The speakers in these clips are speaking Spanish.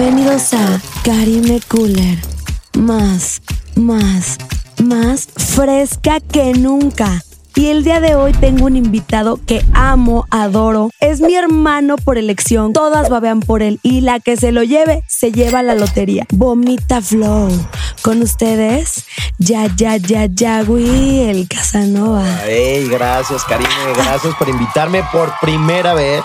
Bienvenidos a Karime Cooler. Más, más, más fresca que nunca. Y el día de hoy tengo un invitado que amo, adoro. Es mi hermano por elección. Todas babean por él. Y la que se lo lleve, se lleva la lotería. Vomita Flow. Con ustedes, ya, ya, ya, ya, güey, el Casanova. Hey, gracias, Karime. Gracias por invitarme por primera vez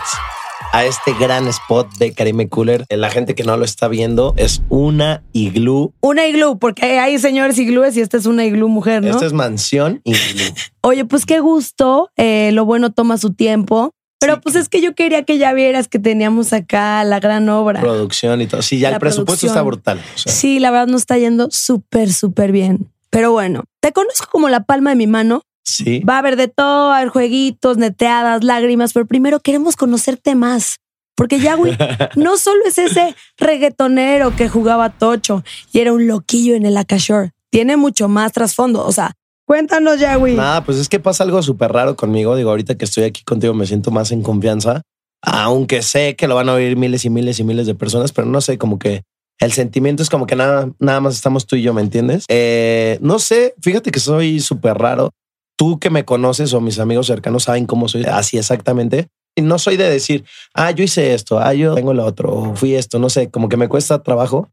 a este gran spot de Karime Cooler. La gente que no lo está viendo es una iglú. Una iglú, porque hay señores iglúes y esta es una iglú mujer, ¿no? Esta es mansión iglú. Oye, pues qué gusto. Eh, lo bueno toma su tiempo. Pero pues es que yo quería que ya vieras que teníamos acá la gran obra. Producción y todo. Sí, ya La el presupuesto producción. está brutal. o sea. Sí, la verdad nos está yendo súper, súper bien. Pero bueno, te conozco como la palma de mi mano. Sí. Va a haber de todo, va a haber jueguitos, neteadas, lágrimas, pero primero queremos conocerte más. Porque ya, güey, no solo es ese reggaetonero que jugaba tocho y era un loquillo en el Akashore. Tiene mucho más trasfondo. O sea, cuéntanos ya, güey. Nada, pues es que pasa algo súper raro conmigo. Digo, ahorita que estoy aquí contigo me siento más en confianza. Aunque sé que lo van a oír miles y miles y miles de personas, pero no sé, como que el sentimiento es como que nada, nada más estamos tú y yo, ¿me entiendes? Eh, no sé, fíjate que soy súper raro. Tú que me conoces o mis amigos cercanos saben cómo soy así exactamente. Y no soy de decir, ah, yo hice esto, ah, yo tengo lo otro, o fui esto, no sé, como que me cuesta trabajo.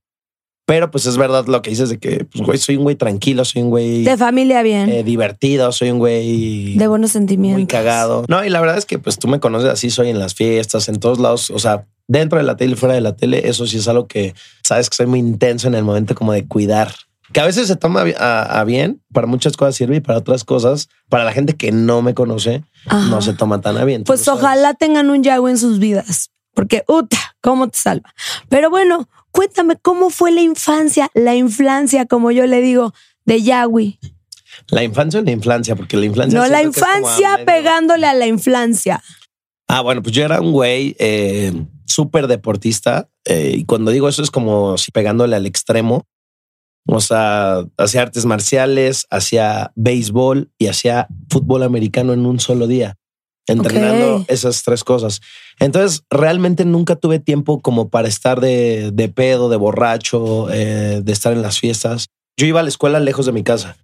Pero pues es verdad lo que dices de que, pues, güey, soy un güey tranquilo, soy un güey De familia bien. eh, divertido, soy un güey de buenos sentimientos. muy cagado. No, y la verdad es que pues tú me conoces así, soy en las fiestas, en todos lados, o sea, dentro de la tele y fuera de la tele, eso sí es algo que sabes que soy muy intenso en el momento como de cuidar. Que a veces se toma a, bien, para muchas cosas sirve y para otras cosas, para la gente que no me conoce, Ajá. no se toma tan a bien. Pues sabes. ojalá tengan un Yahweh en sus vidas, porque uta, cómo te salva. Pero bueno, cuéntame cómo fue la infancia, la infancia, como yo le digo, de Yahweh. La infancia o la infancia, porque la infancia. No, la a infancia pegándole a la infancia. Ah, bueno, pues yo era un güey eh, súper deportista. eh, y cuando digo eso es como si pegándole al extremo. O sea, hacía artes marciales, hacía béisbol y hacía fútbol americano en un solo día, entrenando esas tres cosas. Entonces, realmente nunca tuve tiempo como para estar de, de pedo, de borracho, eh, de estar en las fiestas. Yo iba a la escuela lejos de mi casa.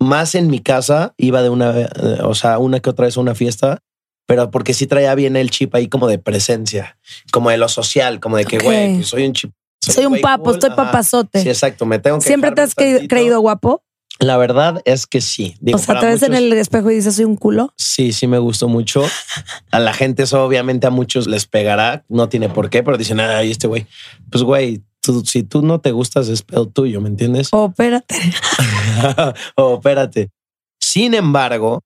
Más en mi casa iba de una, eh, o sea, una que otra vez a una fiesta, pero porque sí traía bien el chip ahí como de presencia, como de lo social, como de que, güey, pues soy un chip. Soy un papo, cool, estoy ajá. papazote. Sí, exacto. Me tengo que. ¿Siempre te has tantito. creído guapo? La verdad es que sí. Digo, o sea, te ves en el espejo y dices, soy un culo. Sí, sí me gustó mucho. A la gente eso obviamente a muchos les pegará. No tiene por qué, pero dicen, ay, este güey. Pues güey, tú- si tú no te gustas es pedo tuyo, ¿me entiendes? Oh, espérate. o espérate. Sin embargo,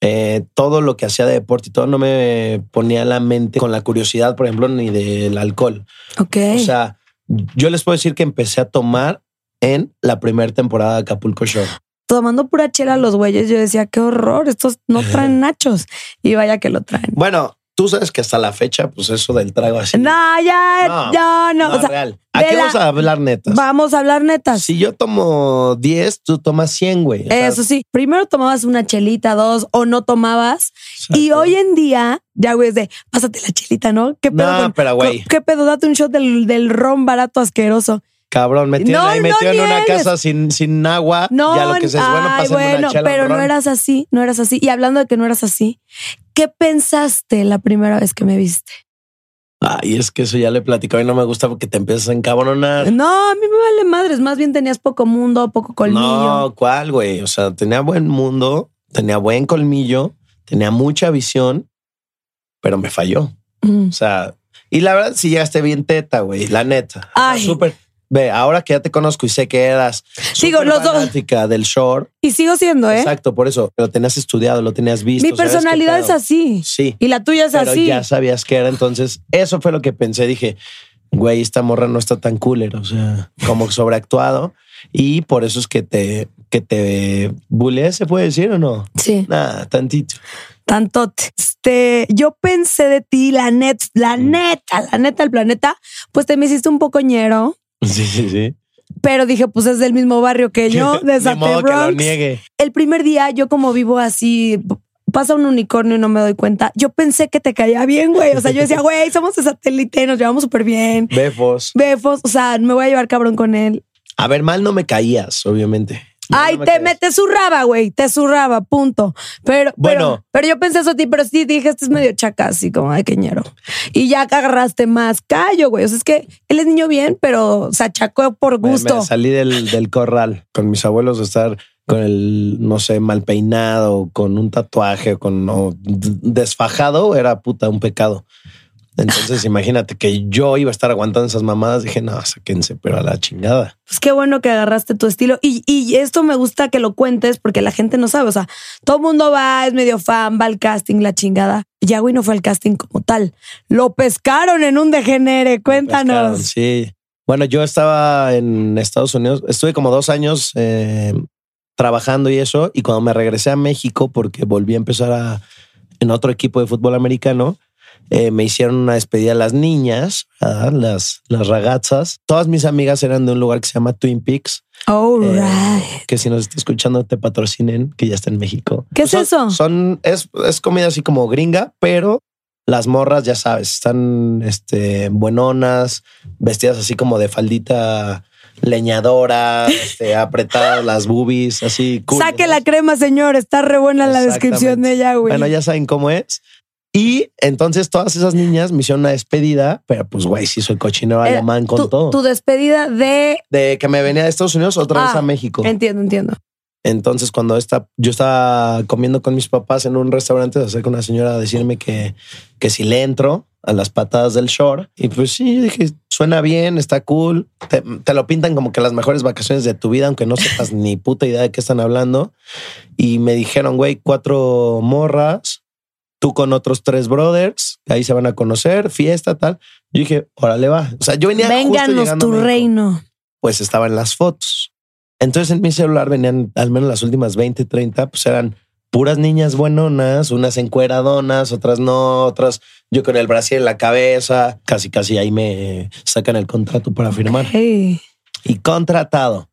eh, todo lo que hacía de deporte y todo no me ponía la mente con la curiosidad, por ejemplo, ni del alcohol. Ok. O sea, yo les puedo decir que empecé a tomar en la primera temporada de Acapulco Show. Tomando pura chela a los güeyes, yo decía, qué horror, estos no traen nachos. Y vaya que lo traen. Bueno, tú sabes que hasta la fecha, pues eso del trago así. No, ya, No, ya, no. no, o sea, real. Aquí la- vamos a hablar netas. vamos a hablar netas. Si yo tomo 10, tú tomas 100, güey. Eso sí, primero tomabas una chelita, dos, o no tomabas. Y hoy en día, ya güey, es de, pásate la chelita, ¿no? ¿Qué pedo? No, con- pero güey. ¿Qué pedo? Date un shot del, del ron barato asqueroso. Cabrón, me tienen No, ahí no metido en una casa sin, sin agua. No, ya lo que se es bueno, ay, bueno, una chela, pero no eras así, no eras así. Y hablando de que no eras así, ¿qué pensaste la primera vez que me viste? Ay, es que eso ya le he platicado y no me gusta porque te empiezas a encabronar. No, a mí me vale madres. Más bien tenías poco mundo, poco colmillo. No, ¿cuál, güey? O sea, tenía buen mundo, tenía buen colmillo, tenía mucha visión, pero me falló. Mm. O sea, y la verdad, sí llegaste bien teta, güey, la neta. Ay. Súper. Ve, ahora que ya te conozco y sé que eras súper los dos- fanática del short. Y sigo siendo, ¿eh? Exacto, por eso lo tenías estudiado, lo tenías visto. Mi qué personalidad es pedo. así. Sí, Y la tuya es pero así. ya sabías que era. Entonces, eso fue lo que pensé. Dije, güey, esta morra no está tan cooler, o sea, como sobreactuado. Y por eso es que te, que te buleé, ¿se puede decir o no? Sí, Nada, tantito. tantote. Este, yo pensé de ti, la net, la Mm. neta, la neta del planeta, pues te me hiciste un poco ñero, Sí, sí, sí. pero dije, pues es del mismo barrio que yo, de lo Bronx. El primer día, yo como vivo así pasa un unicornio y no me doy cuenta. Yo pensé que te caía bien, güey. O sea, yo decía, güey, somos de satélite, nos llevamos súper bien. Befos. Befos, o sea, me voy a llevar cabrón con él. A ver, mal no me caías, obviamente. Ay, no me te, zurraba, güey, te zurraba, punto. Pero, Bueno. pero, pero yo pensé eso a ti, pero sí dije, este es medio chaca, así como, ay, queñero. Y ya agarraste más callo, güey. O sea, es que él es niño bien, pero se achacó por gusto. Me, salí del, del corral con mis abuelos de estar con el, no sé, mal peinado, con un tatuaje, con o d- desfajado, era puta un pecado. Entonces, imagínate que yo iba a estar aguantando esas mamadas. Dije, no, sáquense, pero a la chingada. Pues qué bueno que agarraste tu estilo. Y, y esto me gusta que lo cuentes porque la gente no sabe. O sea, todo el mundo va, es medio fan, va al casting, la chingada. Yagüi no fue al casting como tal. Lo pescaron en un degenere. Cuéntanos. Pescaron, sí. Bueno, yo estaba en Estados Unidos, estuve como dos años eh, trabajando y eso, y cuando me regresé a México, porque volví a empezar a, en otro equipo de fútbol americano, eh, me hicieron una despedida a las niñas, ¿verdad? las, las ragazas. Todas mis amigas eran de un lugar que se llama Twin Peaks, All eh, right. que si nos está escuchando te patrocinen, que ya está en México. ¿Qué es eso? Son, es, es comida así como gringa, pero las morras, ya sabes, están este, buenonas, vestidas así como de faldita leñadora, este, apretadas las boobies, así. cool, Saque ¿no? la crema, señor. Está re buena la descripción de Yagüi. Bueno, ya saben cómo es. Y entonces todas esas niñas me hicieron una despedida, pero pues güey, sí soy cochinero Era alemán con tu, todo. tu despedida de. de que me venía de Estados Unidos otra vez Ah, a México. Entiendo, entiendo. Entonces, cuando esta, yo estaba comiendo con mis papás en un restaurante, se acerca una señora a decirme que, que si le entro a las patadas del shore. Y pues sí, yo dije, suena bien, está cool. Te, te lo pintan como que las mejores vacaciones de tu vida, aunque no sepas ni puta idea de qué están hablando. Y me dijeron, güey, cuatro morras, tú con otros tres brothers, ahí se van a conocer, fiesta, tal. Yo dije, órale, va. O sea, yo venía Vénganos tu reino. pues estaba en las fotos. Entonces en mi celular venían al menos las últimas 20, 30, pues eran puras niñas buenonas, unas encueradonas, otras no, otras yo con el brasil en la cabeza, casi casi ahí me sacan el contrato para firmar y contratado.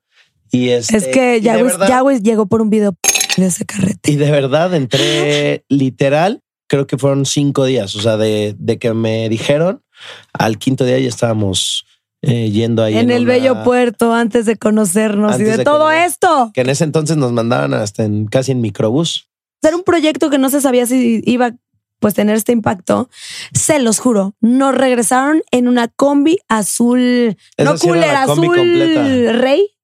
Y este, Es que llegó por un video de ese carrete. y de verdad entré literal, creo que fueron cinco días, o sea, de, de que me dijeron al quinto día ya estábamos eh, yendo ahí En el una- bello puerto antes de conocernos y de, de todo conocer- esto. que en ese entonces nos mandaban hasta en casi en microbús. Era un proyecto que no se sabía si iba pues tener este impacto. Se los juro, nos regresaron en una combi azul, no sí cooler, azul completa. rey,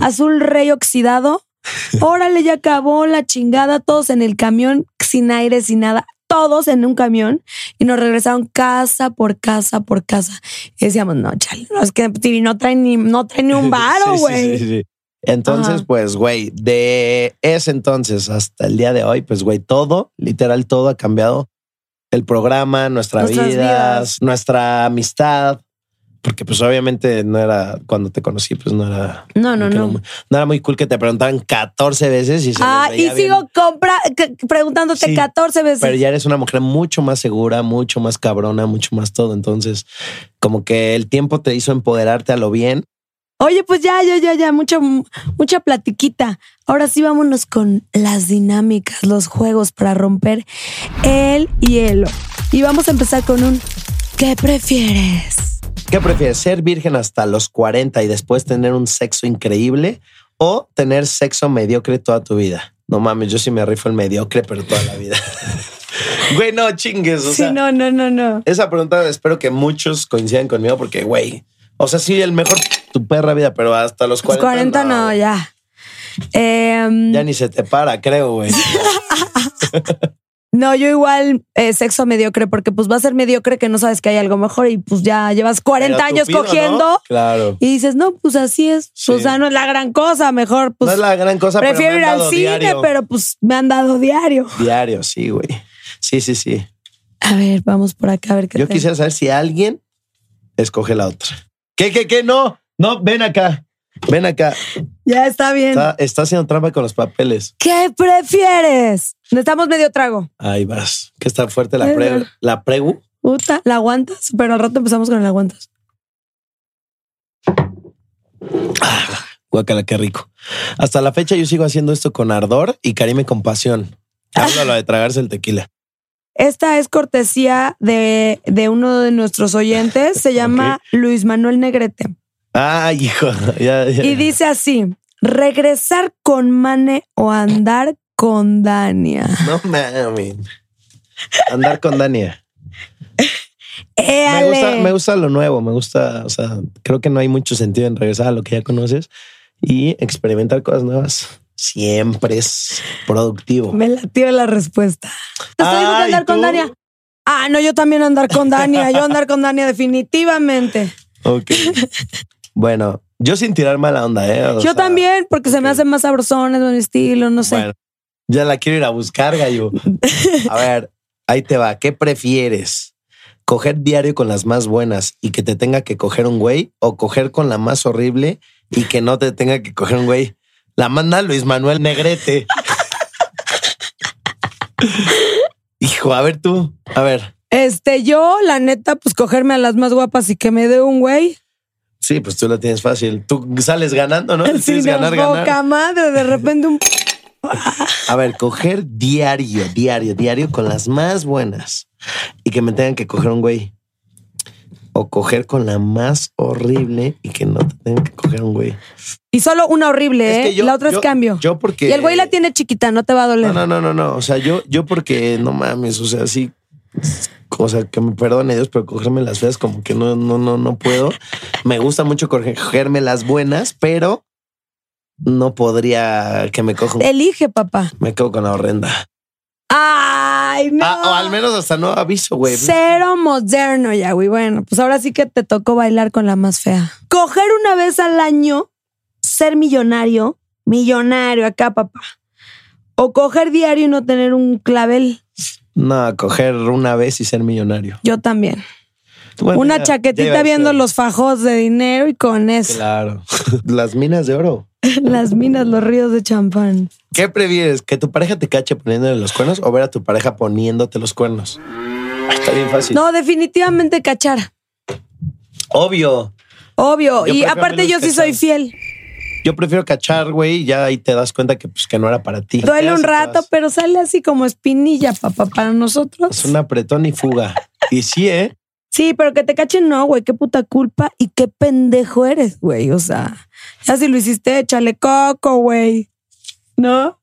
azul rey oxidado. Órale, ya acabó la chingada, todos en el camión, sin aire, sin nada, todos en un camión y nos regresaron casa por casa por casa. Y decíamos, no, chale, no, es que no trae ni, no trae ni un varo, sí, güey. sí, sí. Entonces, Ajá. pues, güey, de ese entonces hasta el día de hoy, pues, güey, todo, literal, todo ha cambiado. El programa, nuestra Nuestras vidas. nuestra amistad. Porque, pues, obviamente no era cuando te conocí, pues no era. No, no, no. muy- no era muy cool que te preguntaran 14 veces y se Ah, y bien. sigo compra que- preguntándote Sí, 14 veces. Pero ya eres una mujer mucho más segura, mucho más cabrona, mucho más todo. Entonces, como que el tiempo te hizo empoderarte a lo bien. Oye, pues ya, ya, ya, ya, mucha, mucha platiquita. Ahora sí vámonos con las dinámicas, los juegos para romper el hielo. Y vamos a empezar con un ¿qué prefieres? ¿Qué prefieres? ¿Ser virgen hasta los 40 y después tener un sexo increíble o tener sexo mediocre toda tu vida? No mames, yo sí me rifo el mediocre, pero toda la vida. güey, no chingues. O sí, sea, no, no, no, no. esa pregunta espero que muchos coincidan conmigo porque, güey, o sea, sí, el mejor tu perra vida, pero hasta los Pues 40. 40 no, ya. Em, Ya ni se te para, creo, güey. no, yo igual eh, sexo mediocre, porque pues va a ser mediocre que no sabes que hay algo mejor y pues ya llevas 40 Pero años tupido, ¿no? cogiendo Claro. y dices, no, pues así es. Sí. O sea, no es la gran cosa, mejor pues no es la gran cosa, pero prefiero ir al cine, diario. pero pues me han dado diario. Diario, sí, güey. Sí, sí, sí. A ver, vamos por acá a ver qué Yo quisiera saber si alguien escoge la otra. ¿Qué, qué, qué? No, no, ven acá. Ven acá. Ya está bien. Está, está haciendo trampa con los papeles. ¿Qué prefieres? Necesitamos medio trago. Ahí vas. Que está fuerte la, Es pre, verdad. la pregu. Puta, ¿la aguantas? Pero al rato empezamos con el aguantas. Guacala, qué rico. Hasta la fecha yo sigo haciendo esto con ardor y Karime con pasión. Háblalo de tragarse el tequila. Esta es cortesía de, de uno de nuestros oyentes. Se llama Luis Manuel Negrete. Ay, hijo. ya, ya. Y dice así: regresar con Mane o andar con Dania. No mames. Andar con Dania. Me gusta, me gusta lo nuevo, me gusta, o sea, creo que no hay mucho sentido en regresar a lo que ya conoces y experimentar cosas nuevas. Siempre es productivo. Me latió la respuesta. Te estoy Ay, andar con. Dania. Ah, no, yo también andar con Dania. Yo andar con Dania definitivamente. Ok. bueno, yo sin tirar mala onda, ¿eh? O yo sea, también, porque se me hacen más sabrosones, buen estilo, no sé. Bueno, ya la quiero ir a buscar, gallo. A ver, ahí te va. ¿Qué prefieres? ¿Coger diario con las más buenas y que te tenga que coger un güey? ¿O coger con la más horrible y que no te tenga que coger un güey? La manda Luis Manuel Negrete. Hijo, a ver tú. A ver. Este, yo, la neta, pues cogerme a las más guapas y que me dé un güey. Sí, pues tú lo tienes fácil. Tú sales ganando, ¿no? Sí, ganar, poca ganar. madre, de repente un... A ver, coger diario, diario, diario con las más buenas y que me tengan que coger un güey. O coger con la más horrible y que no te tengan que coger un güey. Y solo una horrible, Es ¿eh? yo- la otra yo- es cambio. Yo porque. Y el güey la tiene chiquita, no te va a doler. No, no, no, no, no. O sea, yo, yo porque no mames, o sea, sí. O sea, que me perdone Dios, pero cogerme las feas como que no, no, no, no puedo. Me gusta mucho cogerme las buenas, pero no podría que me coja un- Elige, papá. Me quedo con la horrenda. Ay, no. Ah, o al menos hasta no aviso, güey. Cero moderno ya, güey. Bueno, pues ahora sí que te tocó bailar con la más fea. Coger una vez al año, ser millonario, millonario acá, papá. O coger diario y no tener un clavel. No, coger una vez y ser millonario. Yo también. Bueno, una ya- chaquetita viendo los fajos de dinero y con eso. Claro. Las minas de oro. Las minas, los ríos de champán. ¿Qué prefieres? ¿Que tu pareja te cache poniéndole los cuernos o ver a tu pareja poniéndote los cuernos? Está bien fácil. No, definitivamente cachar. Obvio. Obvio. Yo y aparte yo sí cachar. soy fiel. Yo prefiero cachar, güey, y ya ahí te das cuenta que, pues, que no era para ti. Duele un rato, vas. pero sale así como espinilla, papá, para nosotros. Es un apretón y fuga. Y sí, ¿eh? Sí, pero que te cachen, no, güey, qué puta culpa y qué pendejo eres, güey. O sea, ya si lo hiciste, échale coco, güey. ¿No?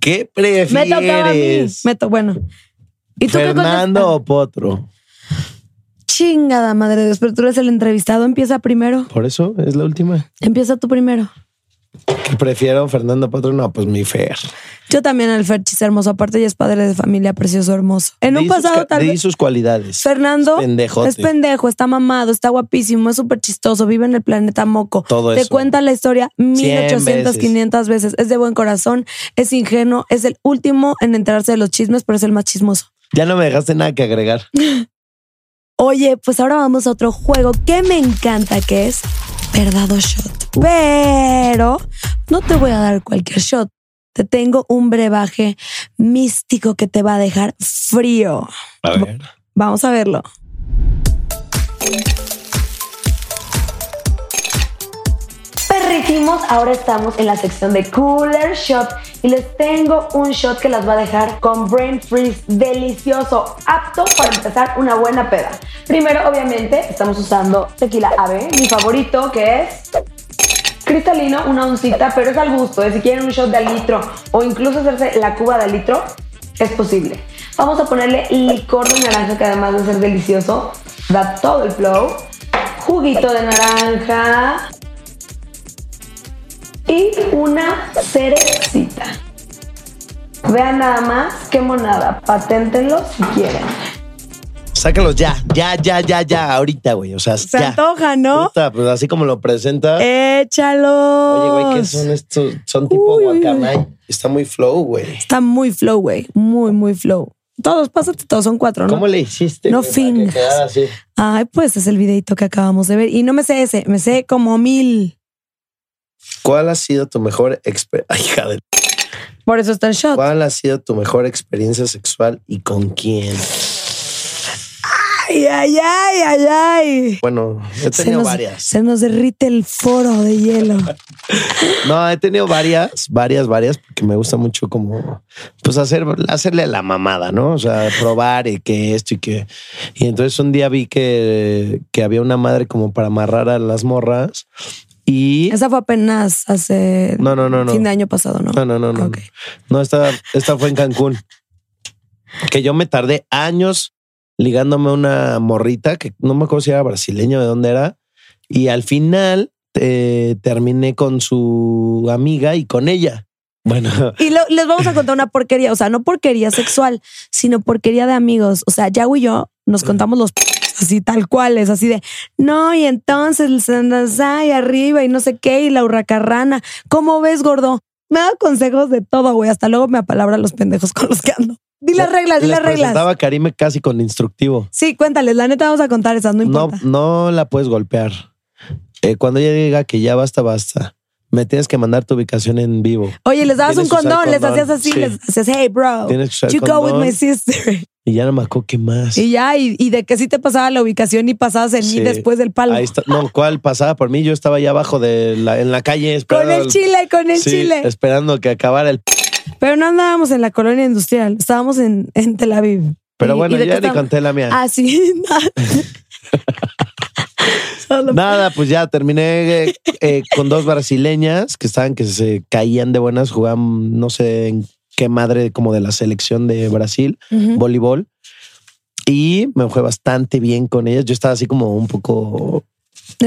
¿Qué Me tocaba a mí. prefieres? Me to- bueno. ¿Y tú qué ¿Fernando contestas? o Potro? Chingada madre de Dios, pero tú eres el entrevistado. Empieza primero. Por eso es la última. Empieza tú primero. ¿Qué prefiero, Fernando Potro? No, pues mi Fer. Yo también al Ferchis hermoso. Aparte, ya es padre de familia, precioso, hermoso. En un pasado, tal vez. sus cualidades. Fernando Es pendejote. es pendejo, está mamado, está guapísimo, es súper chistoso, vive en el planeta Moco. Todo Te eso. cuenta la historia 1800, veces. 500 veces. Es de buen corazón, es ingenuo, es el último en enterarse de los chismes, pero es el más chismoso. Ya no me dejaste nada que agregar. Oye, pues ahora vamos a otro juego que me encanta, que es verdad o shot. Pero no te voy a dar cualquier shot. Te tengo un brebaje místico que te va a dejar frío. A ver. Vamos a verlo. Ahora estamos en la sección de Cooler Shot y les tengo un shot que las va a dejar con brain freeze delicioso, apto para empezar una buena peda. Primero, obviamente, estamos usando tequila ave, mi favorito que es cristalino, una oncita, pero es al gusto. ¿eh? Si quieren un shot de al litro o incluso hacerse la cuba de al litro, es posible. Vamos a ponerle licor de naranja, que además de ser delicioso, da todo el flow. Juguito de naranja. Y una cerecita. Vean nada más qué monada. Paténtenlo si quieren. Sácalos ya, ya, ya, ya, ya, ahorita, güey. O sea, Se ya. antoja, ¿no? Puta, pues así como lo presenta. Échalos. Oye, güey, ¿qué son estos? Son tipo Uy, guacamay. Está muy flow, güey. Está muy flow, güey. Muy, muy flow. Todos, pásate todos, son cuatro, ¿no? ¿Cómo le hiciste? No güey, para que fingas. quedara así? Ay, pues es el videito que acabamos de ver. Y no me sé ese, me sé como mil. ¿Cuál ha sido tu mejor experiencia? hija de... Por eso está el shot. ¿Cuál ha sido tu mejor experiencia sexual y con quién? Ay, ay, ay, ay, ay. Bueno, he Se tenido nos, varias. se nos derrite el foro de hielo. No, he tenido varias, varias, varias, porque me gusta mucho como, pues hacer, hacerle la mamada, ¿no? O sea, probar y que esto y que. Y entonces un día vi que, que había una madre como para amarrar a las morras y. Esa fue apenas hace No, no, no, no. fin de año pasado, ¿no? No, no, no, no. No, esta, esta fue en Cancún. Que yo me tardé años ligándome a una morrita que no me acuerdo si era brasileña o de dónde era. Y al final eh, terminé con su amiga y con ella. Bueno, Y lo- les vamos a contar una porquería, o sea, no porquería sexual, sino porquería de amigos. O sea, Yago y yo nos contamos los así tal cual, es así de no, y entonces el Sandazay arriba y no sé qué, y la hurracarrana. ¿Cómo ves, gordo? Me da consejos de todo, güey. Hasta luego me apalabra los pendejos con los que ando. Di las reglas, di las reglas. presentaba a Karime casi con instructivo. Sí, cuéntales, la neta vamos a contar esas, no No, importa. no la puedes golpear. Eh, cuando ella diga que ya basta, basta. Me tienes que mandar tu ubicación en vivo. Oye, les dabas un condón, les hacías así, sí. les hacías, hey, bro, you go with my sister. Y ya no me acuerdo qué más. Y ya, y, y de que sí te pasaba la ubicación y pasabas en Sí. mí después del palo. Ahí está. No, ¿cuál pasaba por mí? Yo estaba allá abajo de la, en la calle Con esperando. el chile, con el Sí, chile. esperando que acabara el. Pero no andábamos en la colonia industrial, estábamos en, en Tel Aviv. Pero Y- bueno, y ya ni conté la mía. Ah, sí. Nada, pues ya terminé eh, eh, con dos brasileñas que estaban que se caían de buenas, jugaban no sé en qué madre como de la selección de Brasil, Ujú. voleibol. Y me fue bastante bien con ellas. Yo estaba así como un poco.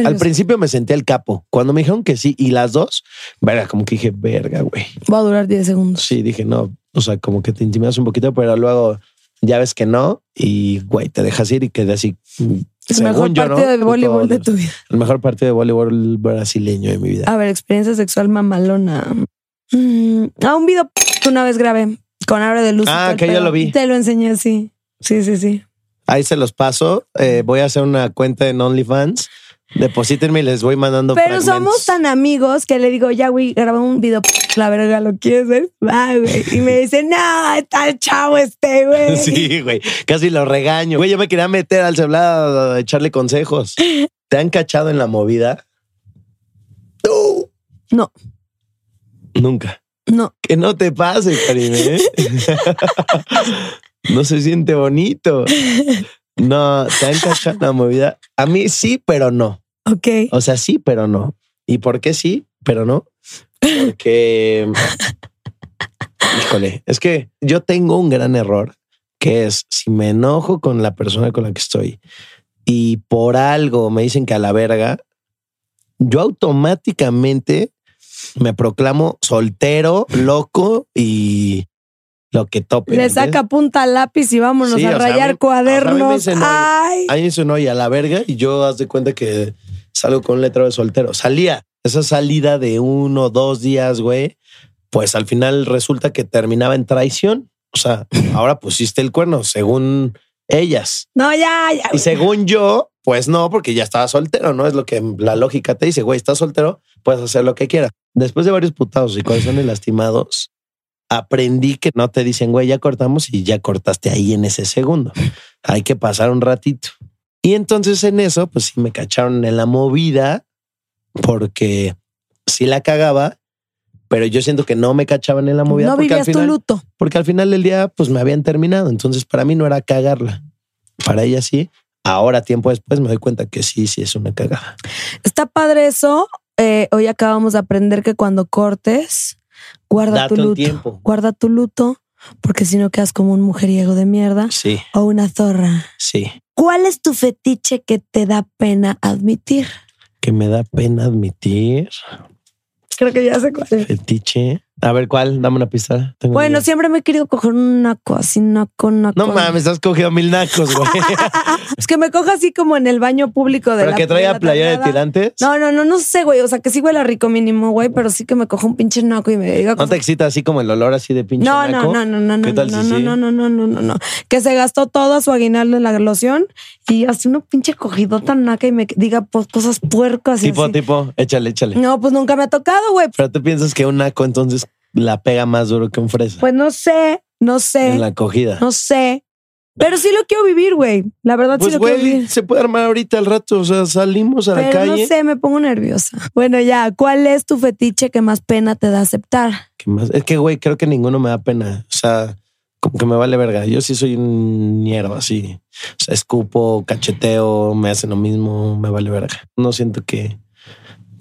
Al principio me senté el capo. Cuando me dijeron que sí, y las dos, verga, como que dije, verga, güey. Va a durar 10 segundos. Sí, dije, no, o sea, como que te intimidas un poquito, pero luego ya ves que no, y güey, te dejas ir y quedé así. mm, El mejor yo, ¿no? partido de Puto- voleibol de tu vida. El mejor partido de voleibol brasileño de mi vida. A ver, experiencia sexual mamalona. Mm, ah, un video que una vez grabé con abre de luz. Ah, que ya pedo. lo vi. Te lo enseñé, sí. Sí, sí, sí. Ahí se los paso. Eh, voy a hacer una cuenta en OnlyFans. Deposítenme y les voy mandando. Pero fragmentos. somos tan amigos que le digo, ya, güey, grabé un video, la verga, ¿lo quieres ver? Va, güey. Y me dice, no, está chavo este, güey. Sí, güey. Casi lo regaño. Güey, yo me quería meter al celular a echarle consejos. ¿Te han cachado en la movida? No. No, Nunca. No. Que no te pase, Karime. ¿eh? no se siente bonito. No, te han cachado la movida. A mí sí, pero no. Ok. O sea, sí, pero no. ¿Y por qué sí, pero no? Porque, híjole, es que yo tengo un gran error, que es si me enojo con la persona con la que estoy y por algo me dicen que a la verga, yo automáticamente me proclamo soltero, loco y lo que tope. Le saca punta al lápiz y vámonos Sí, a sea, a rayar mí- o sea, a mí me cuadernos. dicen, oye, a la verga, y yo haz de cuenta que salgo con un letrero de soltero. Salía esa salida de uno, dos días, güey, pues al final resulta que terminaba en traición. O sea, ahora pusiste el cuerno, según ellas. No, ya, ya. Y según yo, pues no, porque ya estaba soltero, ¿no? Es lo que la lógica te dice, güey, estás soltero, puedes hacer lo que quieras. Después de varios putados y corazones lastimados, aprendí que no te dicen, güey, ya cortamos y ya cortaste ahí en ese segundo. Hay que pasar un ratito. Y entonces en eso, pues sí me cacharon en la movida porque sí la cagaba, pero yo siento que no me cachaban en la movida No porque al vivías tu final luto. porque al final del día pues me habían terminado. Entonces para mí no era cagarla. Para ella sí. Ahora, tiempo después, me doy cuenta que sí, sí es una cagada. Está padre eso. Eh, hoy acabamos de aprender que cuando cortes, guarda Date tu un luto. tiempo. Guarda tu luto, porque si no quedas como un mujeriego de mierda Sí, o una zorra. sí. ¿Cuál es tu fetiche que te da pena admitir? Que me da pena admitir. Creo que ya sé cuál es. Fetiche. A ver, ¿cuál? Dame una pista. Tengo Bueno, idea. siempre me he querido coger un naco, así naco, naco. No mames, has cogido mil nacos, güey. Es que me cojo así como en el baño público de Pero la que la playera de tirantes. No, no, no, no sé, güey. O sea, que sí huele rico mínimo, güey, pero sí que me cojo un pinche naco y me diga ¿No te excita así como el olor así de pinche No, naco? no, no, no, no, ¿Qué tal no, si no, sí? no, no, no, no, no, no. Que se gastó toda su aguinaldo en la loción y hace una pinche cogidota naca y me diga pues, cosas puercas y Tipo, así. tipo, échale, échale. No, pues nunca me ha tocado, güey. Pero tú piensas que un naco entonces la pega más duro que un fresa Pues no sé, no sé, en la acogida. no sé. Pero sí lo quiero vivir, güey. La verdad Pues, sí lo quiero vivir. se puede armar ahorita al rato. O sea, salimos a la calle. no sé, me pongo nerviosa. Bueno, ya, ¿cuál es tu fetiche que más pena te da aceptar? ¿Qué más? Es que, güey, creo que ninguno me da pena. O sea, como que me vale verga. Yo sí soy un ñero así. O sea, escupo, cacheteo, me hacen lo mismo, me vale verga. No siento que.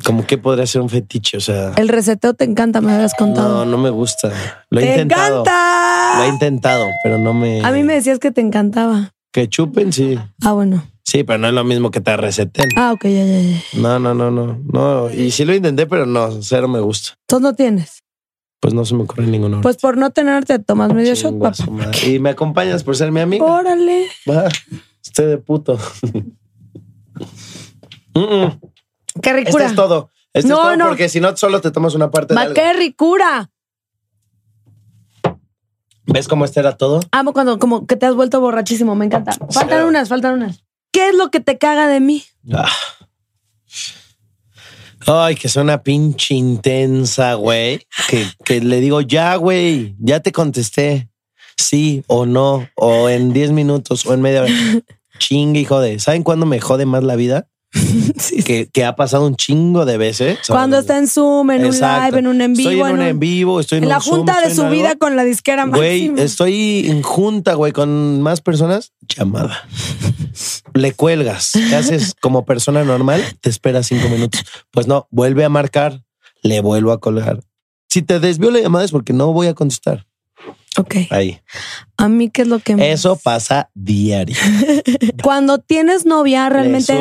Como que podría ser un fetiche. O sea, El reseteo te encanta, me habías contado. no, no me gusta. Lo he ¡Te intentado. encanta! Lo he intentado, pero no me. A mí me decías que te encantaba. Que chupen, sí. Ah, bueno. Sí, pero no es lo mismo que te receten. Ah, ok, ya, ya, ya. No, no, no, no. No. Y sí lo intenté, pero no, cero me gusta. Entonces no tienes. Pues no se me ocurre ninguno. Pues por no tenerte tomas medio shot, papá. Y me acompañas por ser mi amigo. Órale. Va, estoy de puto. Mm, mm. Qué Este ricura. es todo. Este No, es todo no. porque si no, solo te tomas una parte de Ma, algo. qué ricura. ¿Ves cómo este era todo? Amo cuando como que te has vuelto borrachísimo, me encanta. Faltan Cero. unas, faltan unas. ¿Qué es lo que te caga de mí? Ah. Ay, que suena pinche intensa, güey. Que, que le digo, ya, güey, ya te contesté. Sí o no, o en 10 minutos, o en media hora. Chingue y jode. ¿Saben cuándo me jode más la vida? Que, que ha pasado un chingo de veces. Cuando está en Zoom, en un live, en un en vivo, Estoy en un en vivo, estoy en, en la Zoom, junta de su algo. vida con la disquera Güey, máxima. estoy en junta, güey, con más personas. Llamada. Le cuelgas. ¿Qué haces como persona normal? Te esperas cinco minutos. Pues no, vuelve a marcar. Le vuelvo a colgar. Si te desvió la llamada es porque no voy a contestar. Ok. Ahí. A mí, ¿qué es lo que me- Eso pasa diario. Cuando tienes novia, realmente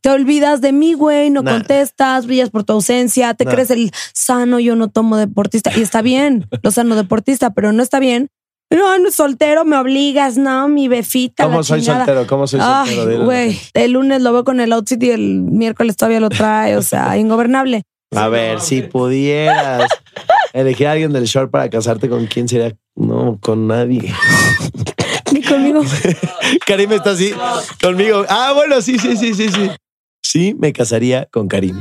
te olvidas de mí, güey, no Nah. contestas, brillas por tu ausencia, te Nah. crees el sano, yo no tomo deportista. Y está bien, lo sano deportista, pero no está bien. No, no, soltero, me obligas, no, mi befita. ¿Cómo la soy chingada. soltero? ¿Cómo soy Ay, soltero? Güey, el lunes lo veo con el outfit y el miércoles todavía lo trae, o sea, ingobernable. A ver, si pudieras elegir a alguien del short para casarte, ¿con quién sería? No, con nadie. Ni conmigo. Karim está así conmigo. Ah, bueno, sí, sí, sí, sí, sí. Sí, me casaría con Karim.